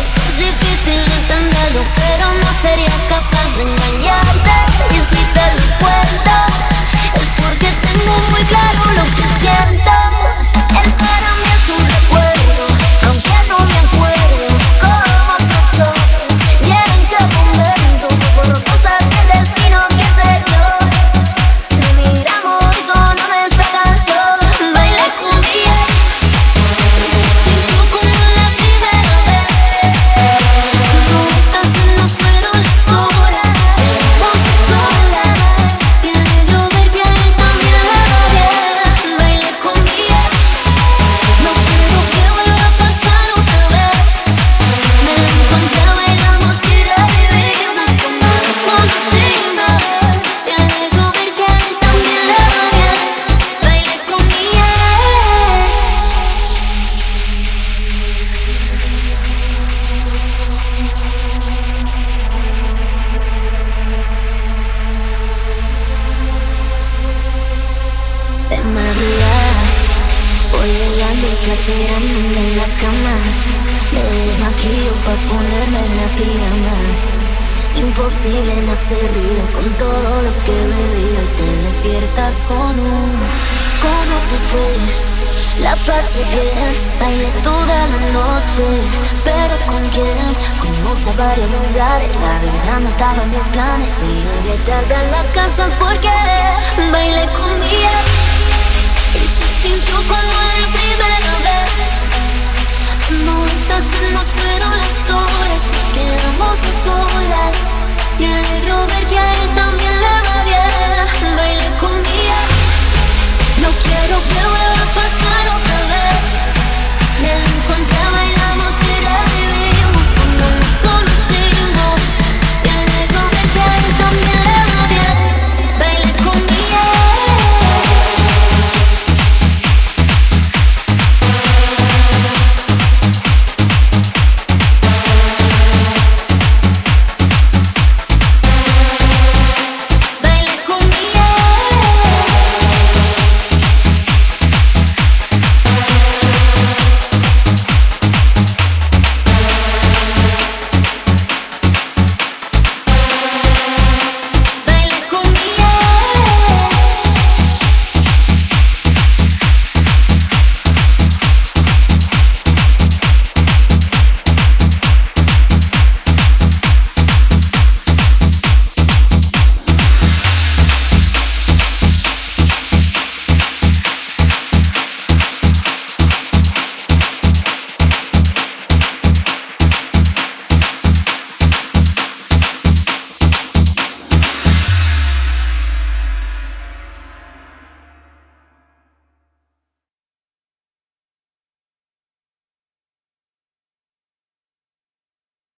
Es difícil entenderlo, pero no sería capaz de engañar. Madrugada. Voy llegando y te esperándome en la cama. Me desmaquillo para ponerme en la pijama. Imposible no hacer ruido con todo lo que he Y te despiertas con un ¿Cómo fue? La pasé bien, bailé toda la noche. Pero ¿con quién? Fuimos a varios lugares. La verdad no estaba en mis planes. Si llegué tarde a la casa es porque Bailé con mi Y nos fueron las horas, nos quedamos a solas.